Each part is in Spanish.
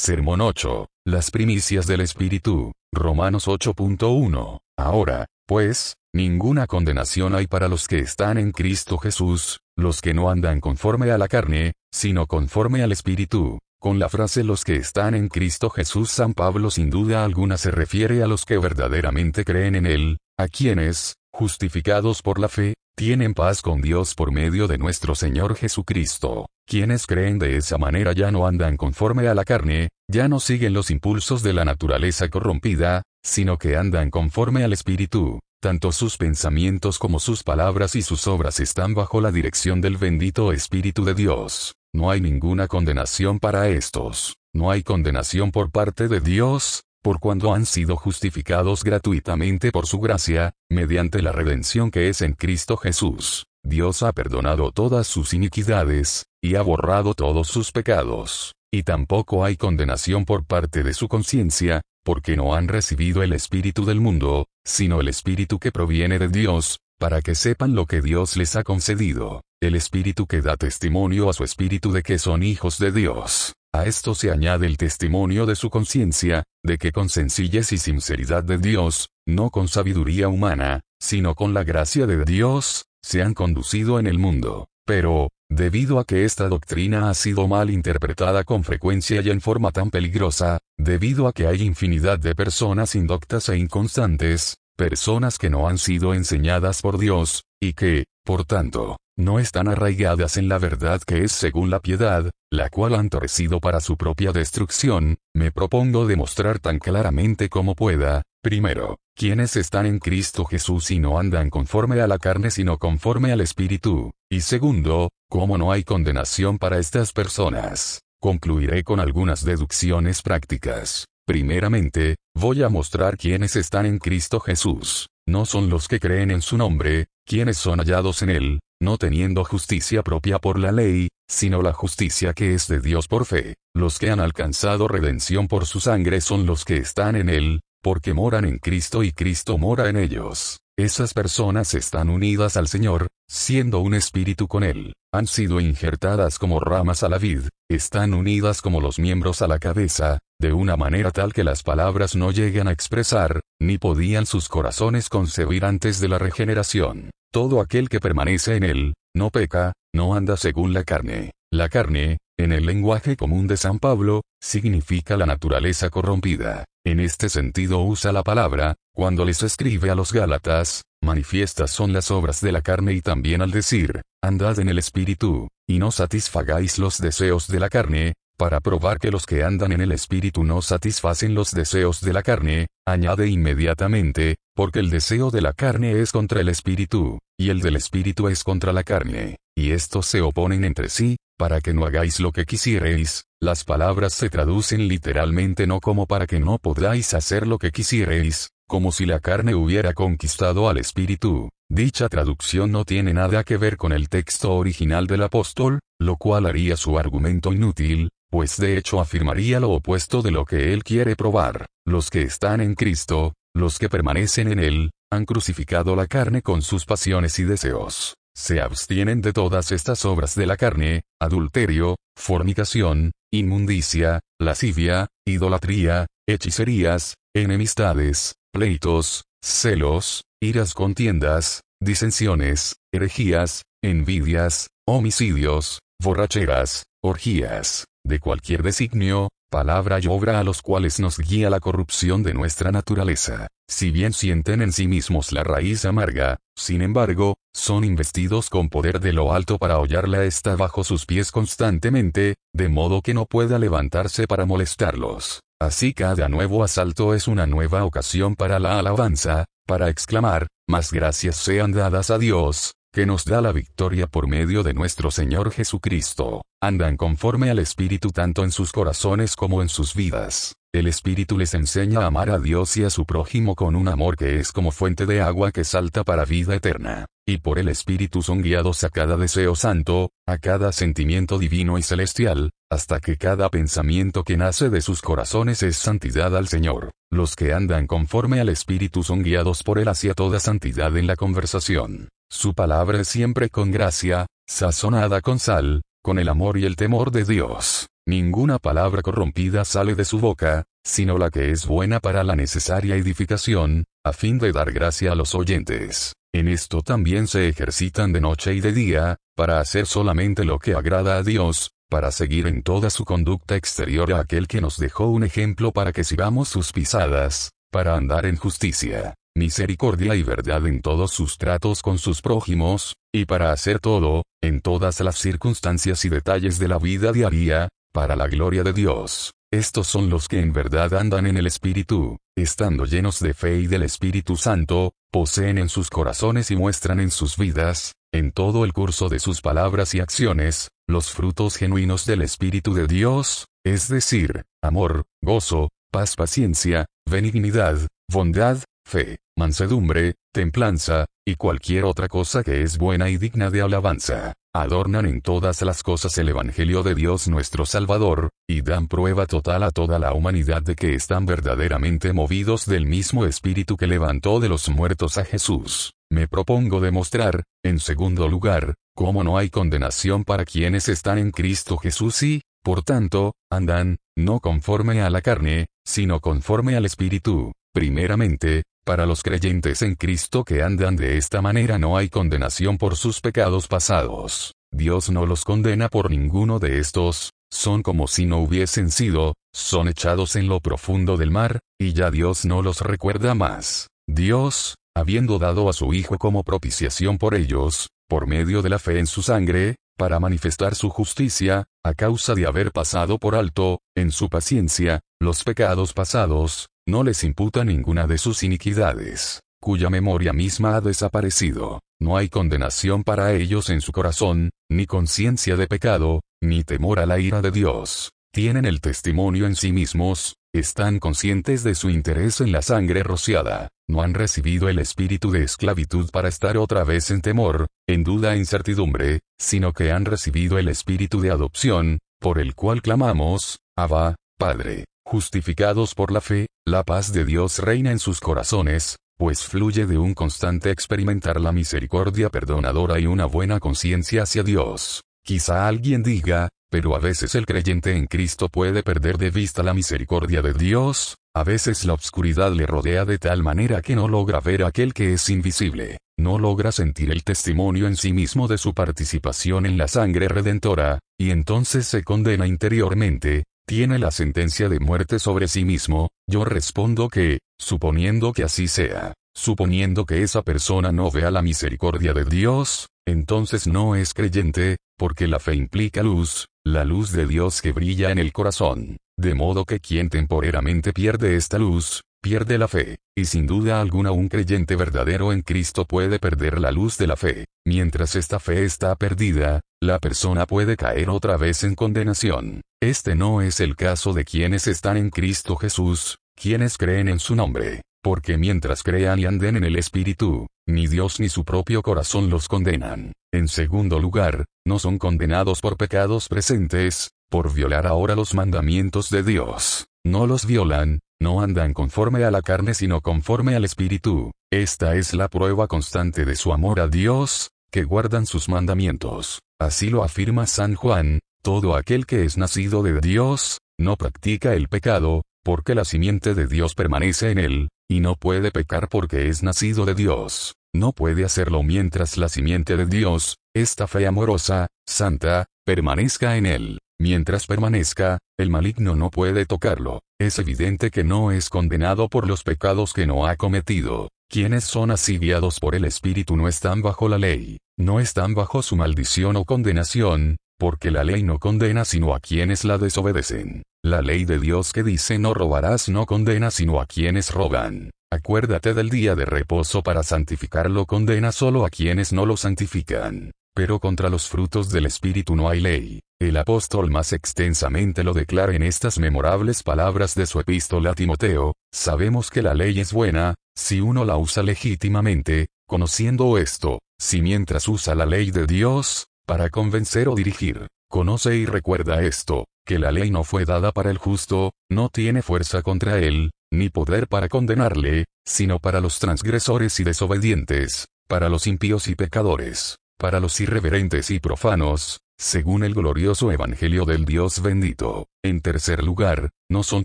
Sermón 8. Las primicias del Espíritu. Romanos 8.1. Ahora, pues, ninguna condenación hay para los que están en Cristo Jesús, los que no andan conforme a la carne, sino conforme al Espíritu. Con la frase los que están en Cristo Jesús San Pablo sin duda alguna se refiere a los que verdaderamente creen en Él, a quienes, justificados por la fe, tienen paz con Dios por medio de nuestro Señor Jesucristo. Quienes creen de esa manera ya no andan conforme a la carne, ya no siguen los impulsos de la naturaleza corrompida, sino que andan conforme al Espíritu. Tanto sus pensamientos como sus palabras y sus obras están bajo la dirección del bendito Espíritu de Dios. No hay ninguna condenación para estos. No hay condenación por parte de Dios, por cuando han sido justificados gratuitamente por su gracia, mediante la redención que es en Cristo Jesús. Dios ha perdonado todas sus iniquidades, y ha borrado todos sus pecados. Y tampoco hay condenación por parte de su conciencia, porque no han recibido el Espíritu del mundo, sino el Espíritu que proviene de Dios, para que sepan lo que Dios les ha concedido, el Espíritu que da testimonio a su Espíritu de que son hijos de Dios. A esto se añade el testimonio de su conciencia, de que con sencillez y sinceridad de Dios, no con sabiduría humana, sino con la gracia de Dios, se han conducido en el mundo. Pero, debido a que esta doctrina ha sido mal interpretada con frecuencia y en forma tan peligrosa, debido a que hay infinidad de personas indoctas e inconstantes, personas que no han sido enseñadas por Dios, y que, por tanto, no están arraigadas en la verdad que es según la piedad, la cual han torcido para su propia destrucción, me propongo demostrar tan claramente como pueda, primero, quienes están en Cristo Jesús y no andan conforme a la carne sino conforme al Espíritu, y segundo, cómo no hay condenación para estas personas. Concluiré con algunas deducciones prácticas. Primeramente, voy a mostrar quienes están en Cristo Jesús. No son los que creen en su nombre, quienes son hallados en él, no teniendo justicia propia por la ley, sino la justicia que es de Dios por fe. Los que han alcanzado redención por su sangre son los que están en él, porque moran en Cristo y Cristo mora en ellos. Esas personas están unidas al Señor, siendo un espíritu con Él. Han sido injertadas como ramas a la vid, están unidas como los miembros a la cabeza, de una manera tal que las palabras no llegan a expresar, ni podían sus corazones concebir antes de la regeneración. Todo aquel que permanece en Él, no peca, no anda según la carne. La carne, en el lenguaje común de San Pablo, significa la naturaleza corrompida. En este sentido usa la palabra, cuando les escribe a los Gálatas, manifiestas son las obras de la carne y también al decir, andad en el Espíritu, y no satisfagáis los deseos de la carne, para probar que los que andan en el Espíritu no satisfacen los deseos de la carne, añade inmediatamente, porque el deseo de la carne es contra el Espíritu, y el del Espíritu es contra la carne, y estos se oponen entre sí, para que no hagáis lo que quisiereis, las palabras se traducen literalmente no como para que no podáis hacer lo que quisiereis, como si la carne hubiera conquistado al espíritu. Dicha traducción no tiene nada que ver con el texto original del apóstol, lo cual haría su argumento inútil, pues de hecho afirmaría lo opuesto de lo que él quiere probar. Los que están en Cristo, los que permanecen en él, han crucificado la carne con sus pasiones y deseos se abstienen de todas estas obras de la carne, adulterio, fornicación, inmundicia, lascivia, idolatría, hechicerías, enemistades, pleitos, celos, iras contiendas, disensiones, herejías, envidias, homicidios, borracheras, orgías, de cualquier designio, palabra y obra a los cuales nos guía la corrupción de nuestra naturaleza. Si bien sienten en sí mismos la raíz amarga, sin embargo, son investidos con poder de lo alto para hollarla está bajo sus pies constantemente, de modo que no pueda levantarse para molestarlos. Así cada nuevo asalto es una nueva ocasión para la alabanza, para exclamar, más gracias sean dadas a Dios, que nos da la victoria por medio de nuestro Señor Jesucristo. Andan conforme al Espíritu tanto en sus corazones como en sus vidas. El Espíritu les enseña a amar a Dios y a su prójimo con un amor que es como fuente de agua que salta para vida eterna. Y por el Espíritu son guiados a cada deseo santo, a cada sentimiento divino y celestial, hasta que cada pensamiento que nace de sus corazones es santidad al Señor. Los que andan conforme al Espíritu son guiados por Él hacia toda santidad en la conversación. Su palabra es siempre con gracia, sazonada con sal, con el amor y el temor de Dios. ninguna palabra corrompida sale de su boca, sino la que es buena para la necesaria edificación, a fin de dar gracia a los oyentes. En esto también se ejercitan de noche y de día, para hacer solamente lo que agrada a Dios, para seguir en toda su conducta exterior a aquel que nos dejó un ejemplo para que sigamos sus pisadas, para andar en justicia, misericordia y verdad en todos sus tratos con sus prójimos, y para hacer todo, en todas las circunstancias y detalles de la vida diaria, para la gloria de Dios. Estos son los que en verdad andan en el Espíritu, estando llenos de fe y del Espíritu Santo, poseen en sus corazones y muestran en sus vidas, en todo el curso de sus palabras y acciones, los frutos genuinos del Espíritu de Dios, es decir, amor, gozo, paz, paciencia, benignidad, bondad, fe, mansedumbre, templanza, y cualquier otra cosa que es buena y digna de alabanza. Adornan en todas las cosas el Evangelio de Dios nuestro Salvador, y dan prueba total a toda la humanidad de que están verdaderamente movidos del mismo Espíritu que levantó de los muertos a Jesús. Me propongo demostrar, en segundo lugar, cómo no hay condenación para quienes están en Cristo Jesús y, por tanto, andan, no conforme a la carne, sino conforme al Espíritu. Primeramente, para los creyentes en Cristo que andan de esta manera no hay condenación por sus pecados pasados. Dios no los condena por ninguno de estos, son como si no hubiesen sido, son echados en lo profundo del mar, y ya Dios no los recuerda más. Dios, habiendo dado a su Hijo como propiciación por ellos, por medio de la fe en su sangre, para manifestar su justicia, a causa de haber pasado por alto, en su paciencia, los pecados pasados, no les imputa ninguna de sus iniquidades, cuya memoria misma ha desaparecido. No hay condenación para ellos en su corazón, ni conciencia de pecado, ni temor a la ira de Dios. Tienen el testimonio en sí mismos, están conscientes de su interés en la sangre rociada, no han recibido el espíritu de esclavitud para estar otra vez en temor, en duda e incertidumbre, sino que han recibido el espíritu de adopción, por el cual clamamos, Abba, Padre. Justificados por la fe, la paz de Dios reina en sus corazones, pues fluye de un constante experimentar la misericordia perdonadora y una buena conciencia hacia Dios. Quizá alguien diga, pero a veces el creyente en Cristo puede perder de vista la misericordia de Dios, a veces la obscuridad le rodea de tal manera que no logra ver aquel que es invisible, no logra sentir el testimonio en sí mismo de su participación en la sangre redentora, y entonces se condena interiormente, tiene la sentencia de muerte sobre sí mismo, yo respondo que, suponiendo que así sea, suponiendo que esa persona no vea la misericordia de Dios, entonces no es creyente, porque la fe implica luz, la luz de Dios que brilla en el corazón. De modo que quien temporeramente pierde esta luz, pierde la fe, y sin duda alguna un creyente verdadero en Cristo puede perder la luz de la fe. Mientras esta fe está perdida, la persona puede caer otra vez en condenación. Este no es el caso de quienes están en Cristo Jesús, quienes creen en su nombre, porque mientras crean y anden en el Espíritu, ni Dios ni su propio corazón los condenan. En segundo lugar, no son condenados por pecados presentes, por violar ahora los mandamientos de Dios. No los violan, no andan conforme a la carne sino conforme al Espíritu. Esta es la prueba constante de su amor a Dios, que guardan sus mandamientos. Así lo afirma San Juan, todo aquel que es nacido de Dios, no practica el pecado, porque la simiente de Dios permanece en él, y no puede pecar porque es nacido de Dios. No puede hacerlo mientras la simiente de Dios, esta fe amorosa, santa, permanezca en él. Mientras permanezca, el maligno no puede tocarlo. Es evidente que no es condenado por los pecados que no ha cometido. Quienes son así por el Espíritu no están bajo la ley, no están bajo su maldición o condenación, porque la ley no condena sino a quienes la desobedecen. La ley de Dios que dice no robarás no condena sino a quienes roban. Acuérdate del día de reposo para santificarlo condena solo a quienes no lo santifican. Pero contra los frutos del Espíritu no hay ley. El apóstol más extensamente lo declara en estas memorables palabras de su epístola a Timoteo, sabemos que la ley es buena, si uno la usa legítimamente, conociendo esto, si mientras usa la ley de Dios, para convencer o dirigir, conoce y recuerda esto, que la ley no fue dada para el justo, no tiene fuerza contra él, ni poder para condenarle, sino para los transgresores y desobedientes, para los impíos y pecadores para los irreverentes y profanos, según el glorioso Evangelio del Dios bendito. En tercer lugar, no son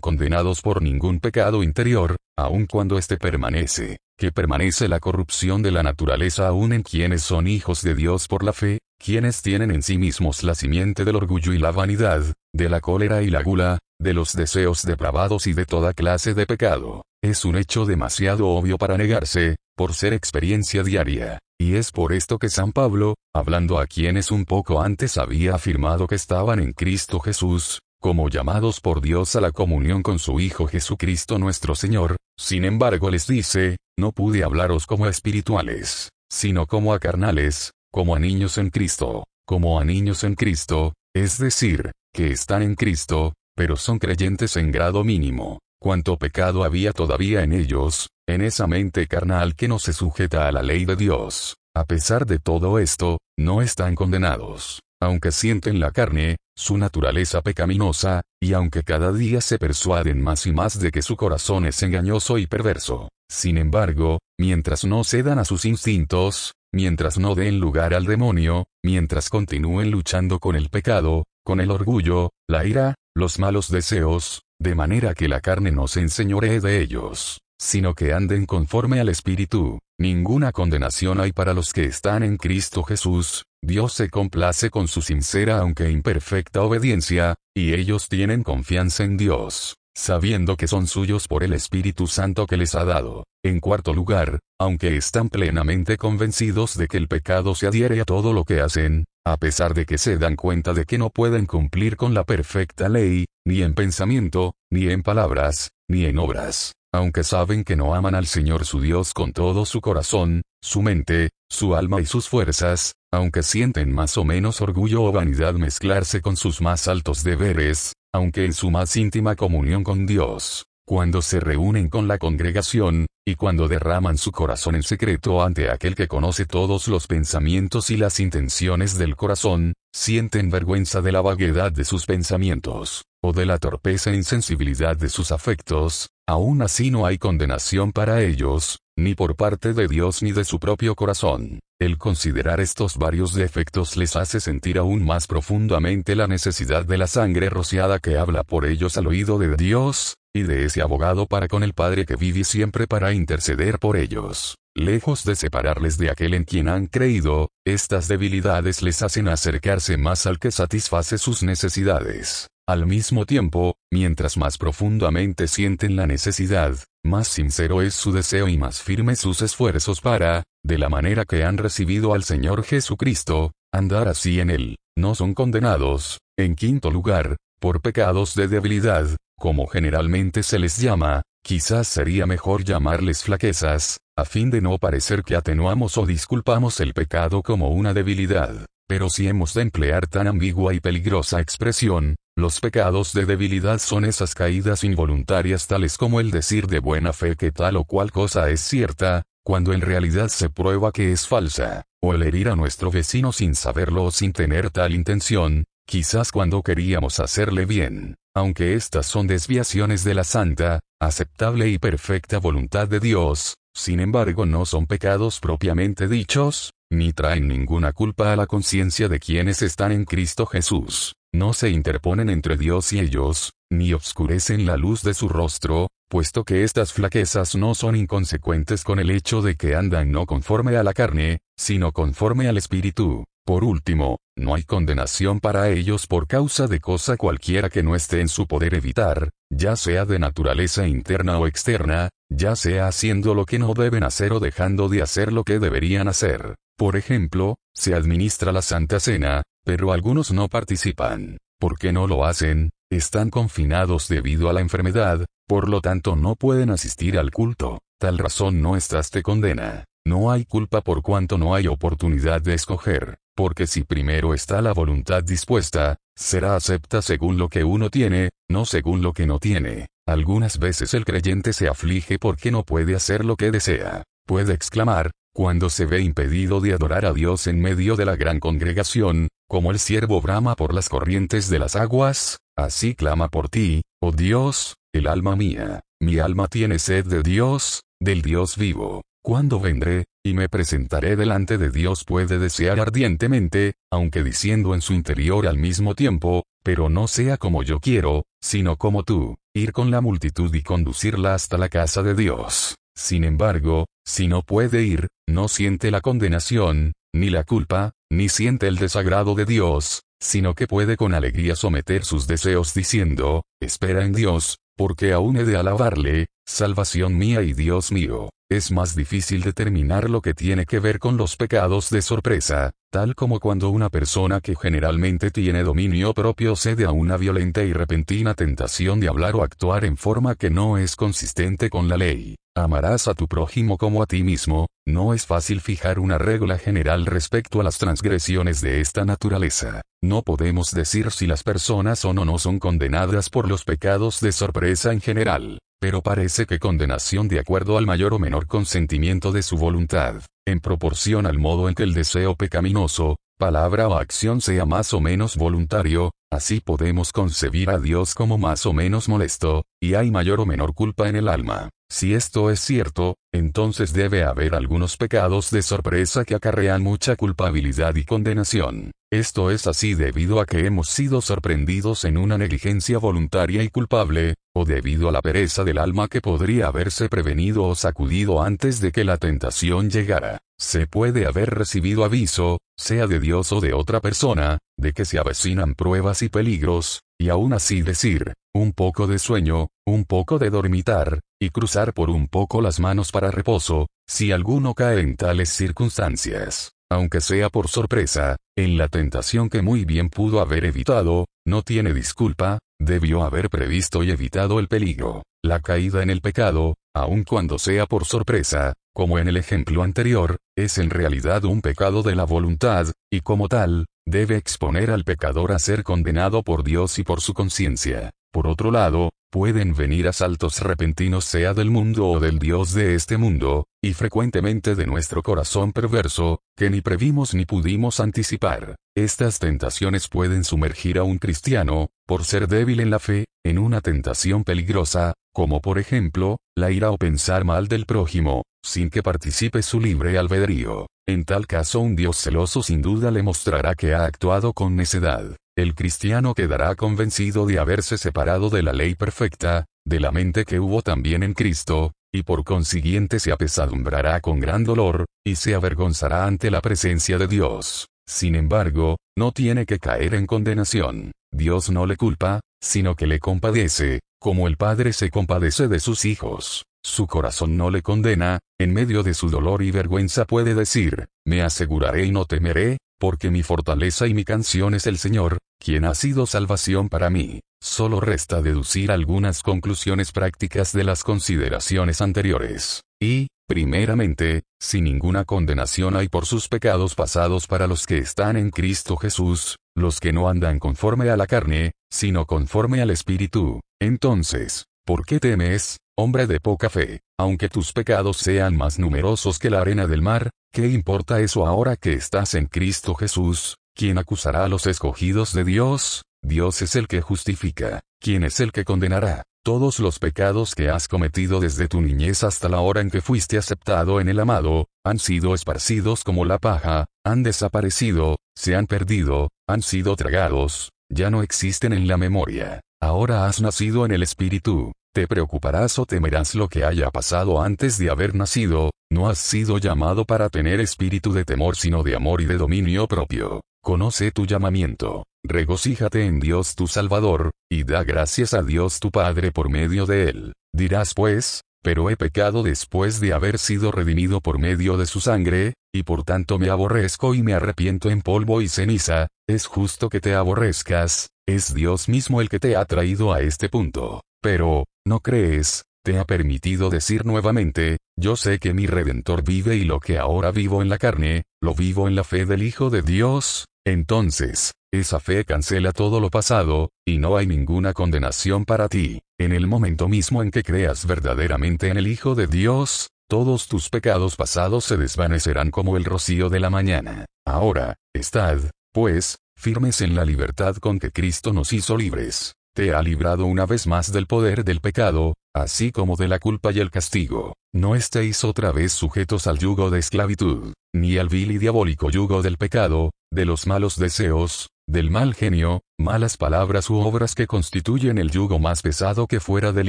condenados por ningún pecado interior, aun cuando éste permanece, que permanece la corrupción de la naturaleza aún en quienes son hijos de Dios por la fe, quienes tienen en sí mismos la simiente del orgullo y la vanidad, de la cólera y la gula, de los deseos depravados y de toda clase de pecado. Es un hecho demasiado obvio para negarse, por ser experiencia diaria. Y es por esto que San Pablo, hablando a quienes un poco antes había afirmado que estaban en Cristo Jesús, como llamados por Dios a la comunión con su Hijo Jesucristo nuestro Señor, sin embargo les dice, no pude hablaros como espirituales, sino como a carnales, como a niños en Cristo, como a niños en Cristo, es decir, que están en Cristo, pero son creyentes en grado mínimo. Cuánto pecado había todavía en ellos, en esa mente carnal que no se sujeta a la ley de Dios. A pesar de todo esto, no están condenados aunque sienten la carne, su naturaleza pecaminosa, y aunque cada día se persuaden más y más de que su corazón es engañoso y perverso. Sin embargo, mientras no cedan a sus instintos, mientras no den lugar al demonio, mientras continúen luchando con el pecado, con el orgullo, la ira, los malos deseos, de manera que la carne no se enseñoree de ellos, sino que anden conforme al Espíritu, ninguna condenación hay para los que están en Cristo Jesús, Dios se complace con su sincera aunque imperfecta obediencia, y ellos tienen confianza en Dios, sabiendo que son suyos por el Espíritu Santo que les ha dado. En cuarto lugar, aunque están plenamente convencidos de que el pecado se adhiere a todo lo que hacen, a pesar de que se dan cuenta de que no pueden cumplir con la perfecta ley, ni en pensamiento, ni en palabras, ni en obras, aunque saben que no aman al Señor su Dios con todo su corazón, su mente, su alma y sus fuerzas, aunque sienten más o menos orgullo o vanidad mezclarse con sus más altos deberes, aunque en su más íntima comunión con Dios, cuando se reúnen con la congregación, y cuando derraman su corazón en secreto ante aquel que conoce todos los pensamientos y las intenciones del corazón, sienten vergüenza de la vaguedad de sus pensamientos, o de la torpeza e insensibilidad de sus afectos, aún así no hay condenación para ellos, ni por parte de Dios ni de su propio corazón. El considerar estos varios defectos les hace sentir aún más profundamente la necesidad de la sangre rociada que habla por ellos al oído de Dios, y de ese abogado para con el Padre que vive siempre para interceder por ellos. Lejos de separarles de aquel en quien han creído, estas debilidades les hacen acercarse más al que satisface sus necesidades. Al mismo tiempo, mientras más profundamente sienten la necesidad, más sincero es su deseo y más firmes sus esfuerzos para, de la manera que han recibido al Señor Jesucristo, andar así en él. No son condenados, en quinto lugar, por pecados de debilidad, como generalmente se les llama, quizás sería mejor llamarles flaquezas, a fin de no parecer que atenuamos o disculpamos el pecado como una debilidad. Pero si hemos de emplear tan ambigua y peligrosa expresión, los pecados de debilidad son esas caídas involuntarias tales como el decir de buena fe que tal o cual cosa es cierta, cuando en realidad se prueba que es falsa, o el herir a nuestro vecino sin saberlo o sin tener tal intención, quizás cuando queríamos hacerle bien, aunque estas son desviaciones de la santa, aceptable y perfecta voluntad de Dios, sin embargo no son pecados propiamente dichos, ni traen ninguna culpa a la conciencia de quienes están en Cristo Jesús, no se interponen entre Dios y ellos, ni obscurecen la luz de su rostro, puesto que estas flaquezas no son inconsecuentes con el hecho de que andan no conforme a la carne, sino conforme al Espíritu. Por último, no hay condenación para ellos por causa de cosa cualquiera que no esté en su poder evitar, ya sea de naturaleza interna o externa, ya sea haciendo lo que no deben hacer o dejando de hacer lo que deberían hacer. Por ejemplo, se administra la Santa Cena, pero algunos no participan. ¿Por qué no lo hacen? Están confinados debido a la enfermedad, por lo tanto no pueden asistir al culto. Tal razón no estás te condena. No hay culpa por cuanto no hay oportunidad de escoger, porque si primero está la voluntad dispuesta, será acepta según lo que uno tiene, no según lo que no tiene. Algunas veces el creyente se aflige porque no puede hacer lo que desea. Puede exclamar, cuando se ve impedido de adorar a Dios en medio de la gran congregación, como el siervo brama por las corrientes de las aguas, así clama por ti, oh Dios, el alma mía, mi alma tiene sed de Dios, del Dios vivo. cuando vendré, y me presentaré delante de Dios puede desear ardientemente, aunque diciendo en su interior al mismo tiempo, pero no sea como yo quiero, sino como tú, ir con la multitud y conducirla hasta la casa de Dios. Sin embargo, si no puede ir, no siente la condenación, ni la culpa, ni siente el desagrado de Dios, sino que puede con alegría someter sus deseos diciendo, espera en Dios, porque aún he de alabarle, salvación mía y Dios mío. Es más difícil determinar lo que tiene que ver con los pecados de sorpresa, tal como cuando una persona que generalmente tiene dominio propio cede a una violenta y repentina tentación de hablar o actuar en forma que no es consistente con la ley. Amarás a tu prójimo como a ti mismo, no es fácil fijar una regla general respecto a las transgresiones de esta naturaleza. No podemos decir si las personas son o no son condenadas por los pecados de sorpresa en general, pero parece que condenación de acuerdo al mayor o menor consentimiento de su voluntad, en proporción al modo en que el deseo pecaminoso, palabra o acción sea más o menos voluntario, así podemos concebir a Dios como más o menos molesto, y hay mayor o menor culpa en el alma. Si esto es cierto, entonces debe haber algunos pecados de sorpresa que acarrean mucha culpabilidad y condenación. Esto es así debido a que hemos sido sorprendidos en una negligencia voluntaria y culpable, o debido a la pereza del alma que podría haberse prevenido o sacudido antes de que la tentación llegara. Se puede haber recibido aviso, sea de Dios o de otra persona, de que se avecinan pruebas y peligros, y aún así decir, un poco de sueño, un poco de dormitar, y cruzar por un poco las manos para reposo, si alguno cae en tales circunstancias, aunque sea por sorpresa, en la tentación que muy bien pudo haber evitado, no tiene disculpa, debió haber previsto y evitado el peligro. La caída en el pecado, aun cuando sea por sorpresa, como en el ejemplo anterior, es en realidad un pecado de la voluntad, y como tal, debe exponer al pecador a ser condenado por Dios y por su conciencia. Por otro lado, pueden venir asaltos repentinos sea del mundo o del Dios de este mundo, y frecuentemente de nuestro corazón perverso, que ni previmos ni pudimos anticipar. Estas tentaciones pueden sumergir a un cristiano, por ser débil en la fe, en una tentación peligrosa, como por ejemplo, la ira o pensar mal del prójimo, sin que participe su libre albedrío. En tal caso un Dios celoso sin duda le mostrará que ha actuado con necedad. El cristiano quedará convencido de haberse separado de la ley perfecta, de la mente que hubo también en Cristo, y por consiguiente se apesadumbrará con gran dolor, y se avergonzará ante la presencia de Dios. Sin embargo, no tiene que caer en condenación. Dios no le culpa, sino que le compadece, como el Padre se compadece de sus hijos. Su corazón no le condena, en medio de su dolor y vergüenza puede decir, me aseguraré y no temeré, porque mi fortaleza y mi canción es el Señor, quien ha sido salvación para mí. Solo resta deducir algunas conclusiones prácticas de las consideraciones anteriores. Y, primeramente, si ninguna condenación hay por sus pecados pasados para los que están en Cristo Jesús, los que no andan conforme a la carne, sino conforme al Espíritu, entonces, ¿por qué temes, hombre de poca fe? Aunque tus pecados sean más numerosos que la arena del mar, ¿qué importa eso ahora que estás en Cristo Jesús? ¿Quién acusará a los escogidos de Dios? Dios es el que justifica. ¿Quién es el que condenará? Todos los pecados que has cometido desde tu niñez hasta la hora en que fuiste aceptado en el amado, han sido esparcidos como la paja, han desaparecido, se han perdido, han sido tragados, ya no existen en la memoria. Ahora has nacido en el Espíritu, te preocuparás o temerás lo que haya pasado antes de haber nacido, no has sido llamado para tener espíritu de temor sino de amor y de dominio propio. Conoce tu llamamiento, regocíjate en Dios tu Salvador, y da gracias a Dios tu Padre por medio de él. Dirás pues, pero he pecado después de haber sido redimido por medio de su sangre, y por tanto me aborrezco y me arrepiento en polvo y ceniza, es justo que te aborrezcas, es Dios mismo el que te ha traído a este punto. Pero, ¿no crees? Te ha permitido decir nuevamente, yo sé que mi Redentor vive y lo que ahora vivo en la carne, lo vivo en la fe del Hijo de Dios, entonces, esa fe cancela todo lo pasado, y no hay ninguna condenación para ti. En el momento mismo en que creas verdaderamente en el Hijo de Dios, todos tus pecados pasados se desvanecerán como el rocío de la mañana. Ahora, estad, pues, firmes en la libertad con que Cristo nos hizo libres te ha librado una vez más del poder del pecado, así como de la culpa y el castigo. no estéis otra vez sujetos al yugo de esclavitud, ni al vil y diabólico yugo del pecado, de los malos deseos, del mal genio, malas palabras u obras que constituyen el yugo más pesado que fuera del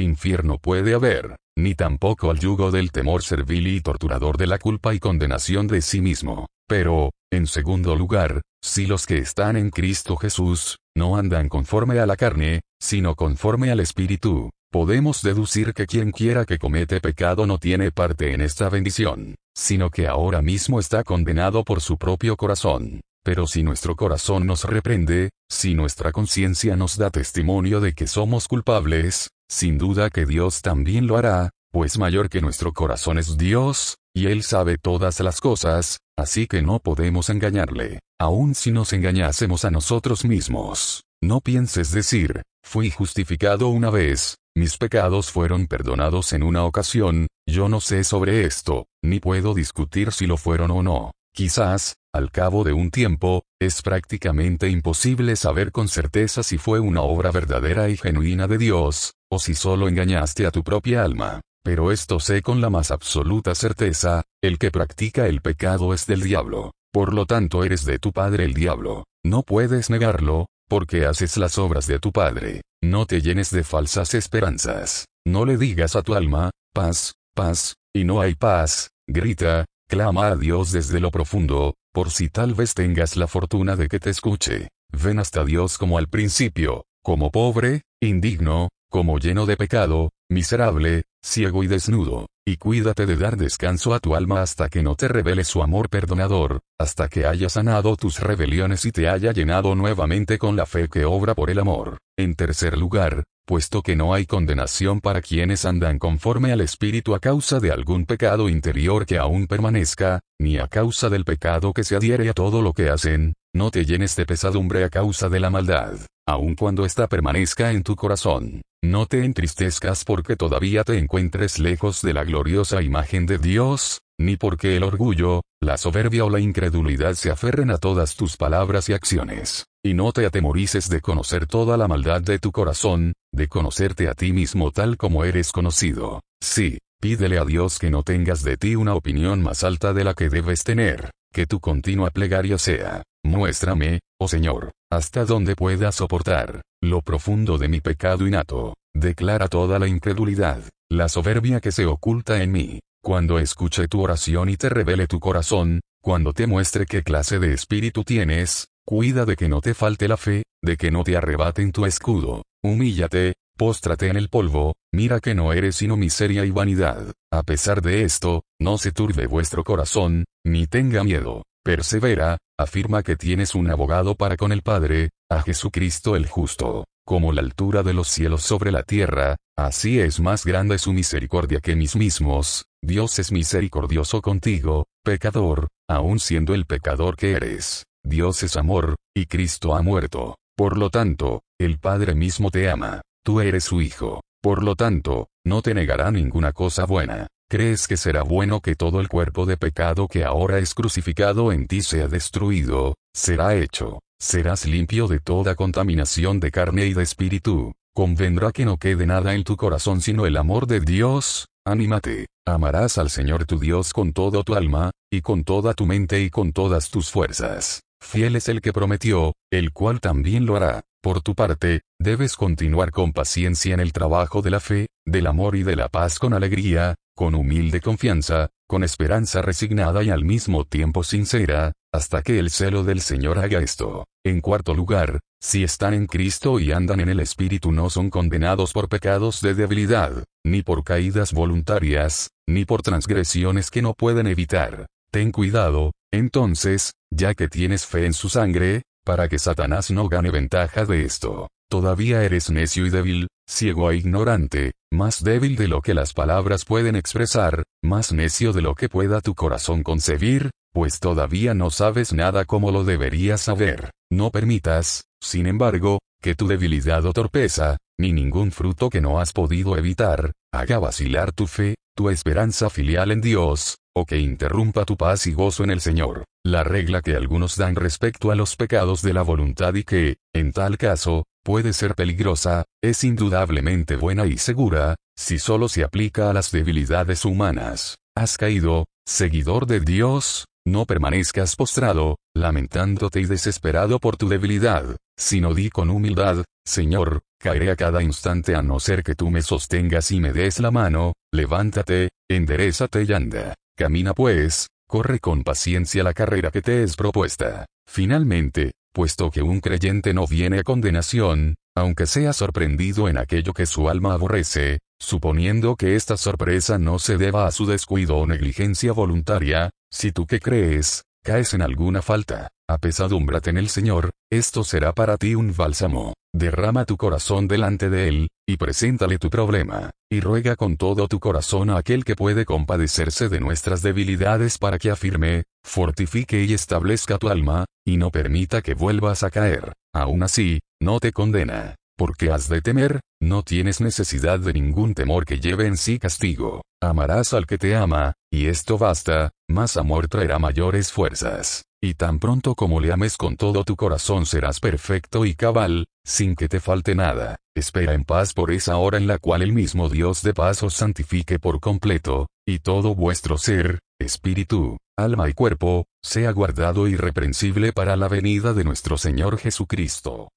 infierno puede haber, ni tampoco al yugo del temor servil y torturador de la culpa y condenación de sí mismo. Pero, en segundo lugar, si los que están en Cristo Jesús, no andan conforme a la carne, sino conforme al Espíritu, podemos deducir que quien quiera que comete pecado no tiene parte en esta bendición, sino que ahora mismo está condenado por su propio corazón. Pero si nuestro corazón nos reprende, si nuestra conciencia nos da testimonio de que somos culpables, sin duda que Dios también lo hará, pues mayor que nuestro corazón es Dios, y Él sabe todas las cosas, así que no podemos engañarle, aun si nos engañásemos a nosotros mismos. No pienses decir, fui justificado una vez, mis pecados fueron perdonados en una ocasión, yo no sé sobre esto, ni puedo discutir si lo fueron o no. Quizás, al cabo de un tiempo, es prácticamente imposible saber con certeza si fue una obra verdadera y genuina de Dios, o si solo engañaste a tu propia alma. Pero esto sé con la más absoluta certeza, el que practica el pecado es del diablo. Por lo tanto eres de tu padre el diablo. No puedes negarlo, porque haces las obras de tu padre. No te llenes de falsas esperanzas. No le digas a tu alma, paz, paz, y no hay paz, grita, Clama a Dios desde lo profundo, por si tal vez tengas la fortuna de que te escuche. Ven hasta Dios como al principio, como pobre, indigno, como lleno de pecado, miserable, ciego y desnudo, y cuídate de dar descanso a tu alma hasta que no te revele su amor perdonador, hasta que haya sanado tus rebeliones y te haya llenado nuevamente con la fe que obra por el amor. En tercer lugar, puesto que no hay condenación para quienes andan conforme al Espíritu a causa de algún pecado interior que aún permanezca, ni a causa del pecado que se adhiere a todo lo que hacen, no te llenes de pesadumbre a causa de la maldad, aun cuando ésta permanezca en tu corazón. No te entristezcas porque todavía te encuentres lejos de la gloriosa imagen de Dios, ni porque el orgullo, la soberbia o la incredulidad se aferren a todas tus palabras y acciones. Y no te atemorices de conocer toda la maldad de tu corazón, de conocerte a ti mismo tal como eres conocido. Sí, pídele a Dios que no tengas de ti una opinión más alta de la que debes tener, que tu continua plegaria sea, muéstrame, oh Señor, hasta donde pueda soportar, lo profundo de mi pecado innato, declara toda la incredulidad, la soberbia que se oculta en mí, cuando escuche tu oración y te revele tu corazón, cuando te muestre qué clase de espíritu tienes, cuida de que no te falte la fe, de que no te arrebaten tu escudo, humíllate, póstrate en el polvo, mira que no eres sino miseria y vanidad. A pesar de esto, no se turbe vuestro corazón, ni tenga miedo. Persevera, afirma que tienes un abogado para con el Padre, a Jesucristo el justo. Como la altura de los cielos sobre la tierra, así es más grande su misericordia que mis mismos, Dios es misericordioso contigo, pecador, aun siendo el pecador que eres. Dios es amor, y Cristo ha muerto. Por lo tanto, el Padre mismo te ama. Tú eres su Hijo. Por lo tanto, no te negará ninguna cosa buena. ¿Crees que será bueno que todo el cuerpo de pecado que ahora es crucificado en ti sea destruido? Será hecho. Serás limpio de toda contaminación de carne y de espíritu. Convendrá que no quede nada en tu corazón sino el amor de Dios, Anímate, amarás al Señor tu Dios con todo tu alma, y con toda tu mente y con todas tus fuerzas. Fiel es el que prometió, el cual también lo hará. Por tu parte, debes continuar con paciencia en el trabajo de la fe, del amor y de la paz con alegría, con humilde confianza, con esperanza resignada y al mismo tiempo sincera, hasta que el celo del Señor haga esto. En cuarto lugar, si están en Cristo y andan en el Espíritu no son condenados por pecados de debilidad, ni por caídas voluntarias, ni por transgresiones que no pueden evitar. Ten cuidado, entonces, ya que tienes fe en su sangre, para que Satanás no gane ventaja de esto. Todavía eres necio y débil, ciego e ignorante, más débil de lo que las palabras pueden expresar, más necio de lo que pueda tu corazón concebir, pues todavía no sabes nada como lo deberías saber. No permitas, sin embargo, que tu debilidad o torpeza, ni ningún fruto que no has podido evitar, haga vacilar tu fe, tu esperanza filial en Dios, o que interrumpa tu paz y gozo en el Señor. La regla que algunos dan respecto a los pecados de la voluntad y que, en tal caso, puede ser peligrosa, es indudablemente buena y segura, si solo se aplica a las debilidades humanas. Has caído, seguidor de Dios, no permanezcas postrado, lamentándote y desesperado por tu debilidad, sino di con humildad, Señor, caeré a cada instante a no ser que tú me sostengas y me des la mano, levántate, enderezate y anda. Camina pues, corre con paciencia la carrera que te es propuesta. Finalmente, puesto que un creyente no viene a condenación, aunque sea sorprendido en aquello que su alma aborrece, suponiendo que esta sorpresa no se deba a su descuido o negligencia voluntaria, si tú que crees, caes en alguna falta, apesadúmbrate en el Señor, esto será para ti un bálsamo. Derrama tu corazón delante de Él, y preséntale tu problema, y ruega con todo tu corazón a aquel que puede compadecerse de nuestras debilidades para que afirme, fortifique y establezca tu alma, y no permita que vuelvas a caer. Aún así, no te condena. Porque has de temer, no tienes necesidad de ningún temor que lleve en sí castigo. Amarás al que te ama, y esto basta, más amor traerá mayores fuerzas. Y tan pronto como le ames con todo tu corazón serás perfecto y cabal, sin que te falte nada. Espera en paz por esa hora en la cual el mismo Dios de paz os santifique por completo, y todo vuestro ser, espíritu, alma y cuerpo, sea guardado irreprensible para la venida de nuestro Señor Jesucristo.